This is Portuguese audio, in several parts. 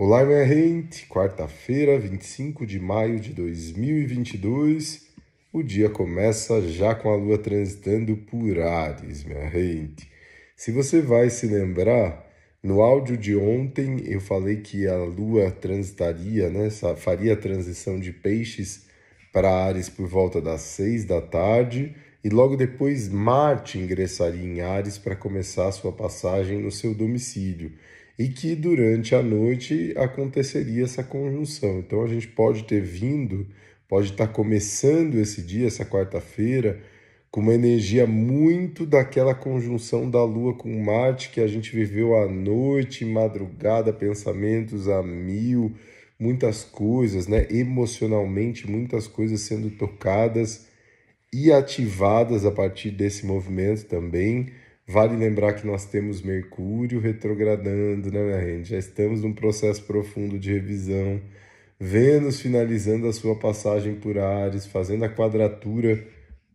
Olá, minha gente! Quarta-feira, 25 de maio de 2022. O dia começa já com a lua transitando por Ares, minha gente. Se você vai se lembrar, no áudio de ontem eu falei que a lua transitaria, né, faria a transição de peixes para Ares por volta das seis da tarde e logo depois Marte ingressaria em Ares para começar a sua passagem no seu domicílio e que durante a noite aconteceria essa conjunção. Então a gente pode ter vindo, pode estar começando esse dia, essa quarta-feira, com uma energia muito daquela conjunção da Lua com Marte que a gente viveu à noite, madrugada, pensamentos a mil, muitas coisas, né? Emocionalmente, muitas coisas sendo tocadas e ativadas a partir desse movimento também. Vale lembrar que nós temos Mercúrio retrogradando, né, minha gente? Já estamos num processo profundo de revisão. Vênus finalizando a sua passagem por Ares, fazendo a quadratura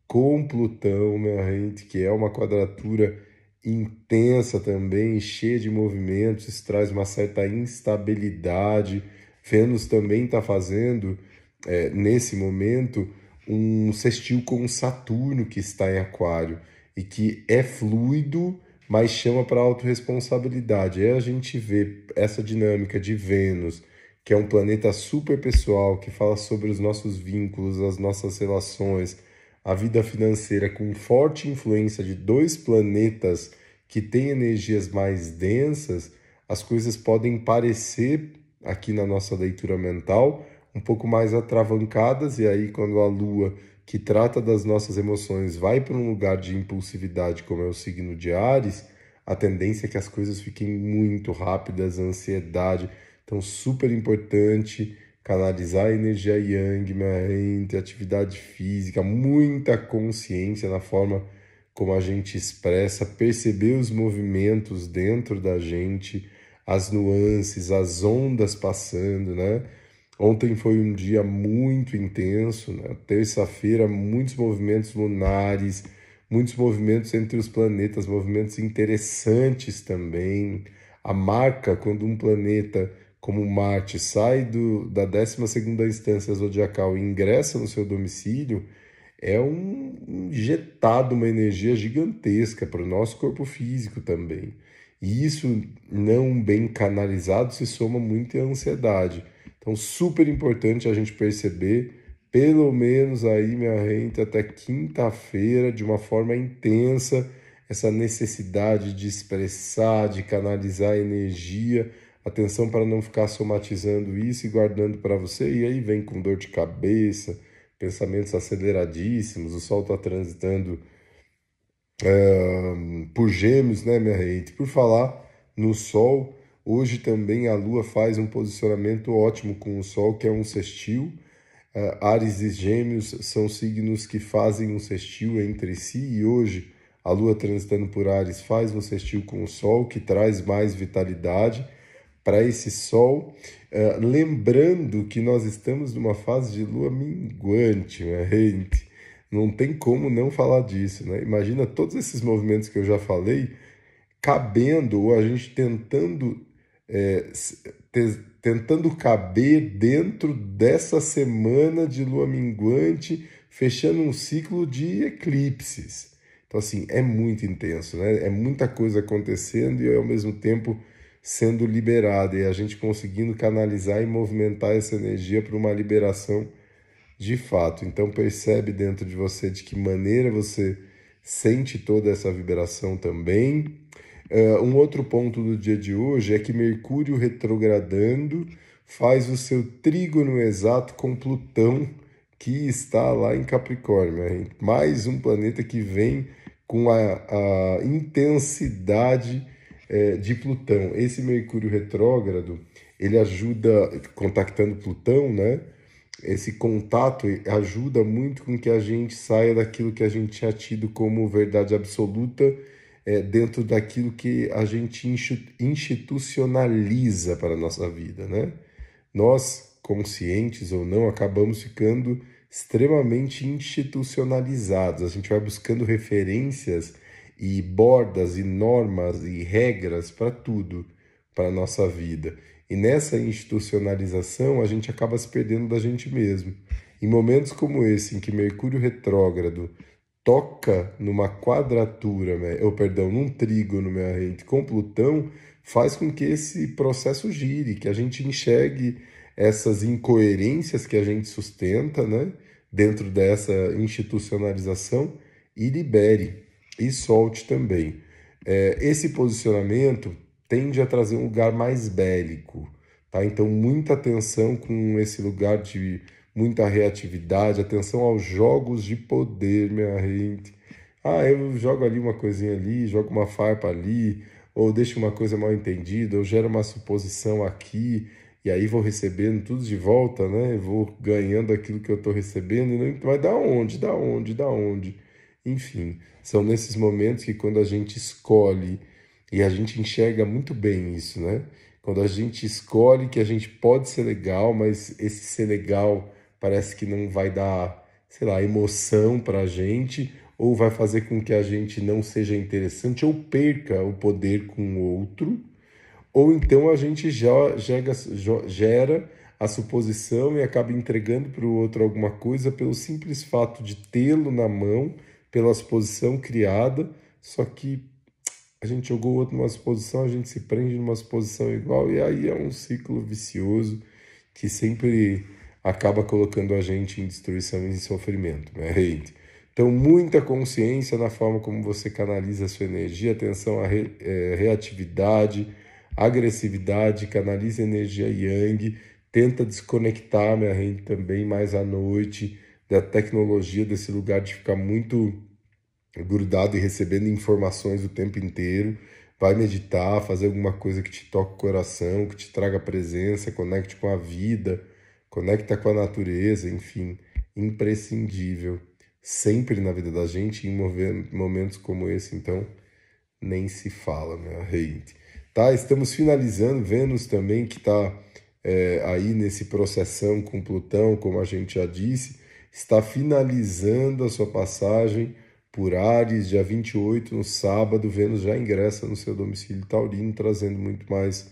com Plutão, minha gente, que é uma quadratura intensa também, cheia de movimentos, isso traz uma certa instabilidade. Vênus também está fazendo, é, nesse momento, um sextil com Saturno, que está em Aquário e que é fluido, mas chama para autorresponsabilidade. Aí a gente vê essa dinâmica de Vênus, que é um planeta super pessoal, que fala sobre os nossos vínculos, as nossas relações, a vida financeira, com forte influência de dois planetas que têm energias mais densas, as coisas podem parecer, aqui na nossa leitura mental, um pouco mais atravancadas, e aí quando a Lua que trata das nossas emoções vai para um lugar de impulsividade, como é o signo de Ares, a tendência é que as coisas fiquem muito rápidas, ansiedade. Então, super importante canalizar a energia yang, minha gente, atividade física, muita consciência na forma como a gente expressa, perceber os movimentos dentro da gente, as nuances, as ondas passando, né? Ontem foi um dia muito intenso, né? terça-feira, muitos movimentos lunares, muitos movimentos entre os planetas, movimentos interessantes também. A marca, quando um planeta como Marte sai do, da 12 instância zodiacal e ingressa no seu domicílio, é um injetado uma energia gigantesca para o nosso corpo físico também. E isso, não bem canalizado, se soma muito à ansiedade. Então, super importante a gente perceber, pelo menos aí, minha gente, até quinta-feira, de uma forma intensa, essa necessidade de expressar, de canalizar energia. Atenção para não ficar somatizando isso e guardando para você. E aí vem com dor de cabeça, pensamentos aceleradíssimos. O Sol está transitando uh, por gêmeos, né, minha gente? Por falar no Sol, Hoje também a Lua faz um posicionamento ótimo com o Sol, que é um sextil. Uh, Ares e Gêmeos são signos que fazem um sextil entre si, e hoje a Lua transitando por Ares faz um sextil com o Sol, que traz mais vitalidade para esse Sol. Uh, lembrando que nós estamos numa fase de Lua minguante, minha gente. Não tem como não falar disso, né? Imagina todos esses movimentos que eu já falei cabendo ou a gente tentando é, te, tentando caber dentro dessa semana de lua minguante, fechando um ciclo de eclipses. Então, assim, é muito intenso, né? É muita coisa acontecendo e ao mesmo tempo sendo liberada e a gente conseguindo canalizar e movimentar essa energia para uma liberação de fato. Então, percebe dentro de você de que maneira você sente toda essa vibração também Uh, um outro ponto do dia de hoje é que Mercúrio retrogradando faz o seu trígono exato com Plutão, que está lá em Capricórnio. Mais um planeta que vem com a, a intensidade é, de Plutão. Esse Mercúrio retrógrado, ele ajuda, contactando Plutão, né? Esse contato ajuda muito com que a gente saia daquilo que a gente tinha tido como verdade absoluta é, dentro daquilo que a gente institucionaliza para a nossa vida, né? Nós, conscientes ou não, acabamos ficando extremamente institucionalizados. A gente vai buscando referências e bordas e normas e regras para tudo para a nossa vida. E nessa institucionalização, a gente acaba se perdendo da gente mesmo. Em momentos como esse, em que Mercúrio retrógrado toca numa quadratura, ou perdão, num trígono, gente, com Plutão, faz com que esse processo gire, que a gente enxergue essas incoerências que a gente sustenta, né, dentro dessa institucionalização e libere e solte também. É, esse posicionamento tende a trazer um lugar mais bélico, tá? Então muita atenção com esse lugar de muita reatividade, atenção aos jogos de poder, minha gente. Ah, eu jogo ali uma coisinha ali, jogo uma farpa ali, ou deixo uma coisa mal entendida, ou gero uma suposição aqui, e aí vou recebendo tudo de volta, né? Vou ganhando aquilo que eu estou recebendo, e mas da onde, da onde, da onde? Enfim, são nesses momentos que quando a gente escolhe, e a gente enxerga muito bem isso, né? Quando a gente escolhe que a gente pode ser legal, mas esse ser legal parece que não vai dar, sei lá, emoção para a gente, ou vai fazer com que a gente não seja interessante, ou perca o poder com o outro, ou então a gente já gera, gera a suposição e acaba entregando para o outro alguma coisa pelo simples fato de tê-lo na mão, pela suposição criada, só que a gente jogou o outro numa suposição, a gente se prende numa suposição igual, e aí é um ciclo vicioso que sempre acaba colocando a gente em destruição e em sofrimento, né, hate. Então, muita consciência na forma como você canaliza a sua energia, atenção à re, é, reatividade, agressividade, canaliza energia yang, tenta desconectar, minha gente, também mais à noite da tecnologia, desse lugar de ficar muito grudado e recebendo informações o tempo inteiro. Vai meditar, fazer alguma coisa que te toque o coração, que te traga presença, conecte com a vida, conecta com a natureza, enfim, imprescindível, sempre na vida da gente, em momentos como esse, então, nem se fala, minha gente. Tá, estamos finalizando, Vênus também, que está é, aí nesse processão com Plutão, como a gente já disse, está finalizando a sua passagem por Ares, dia 28, no sábado, Vênus já ingressa no seu domicílio taurino, trazendo muito mais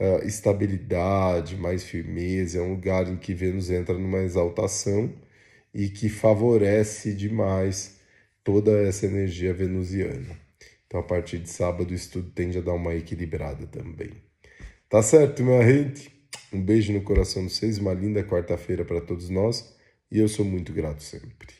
uh, estabilidade, mais firmeza, é um lugar em que Vênus entra numa exaltação e que favorece demais toda essa energia venusiana. Então, a partir de sábado, isso tudo tende a dar uma equilibrada também. Tá certo, minha gente? Um beijo no coração de vocês, uma linda quarta-feira para todos nós e eu sou muito grato sempre.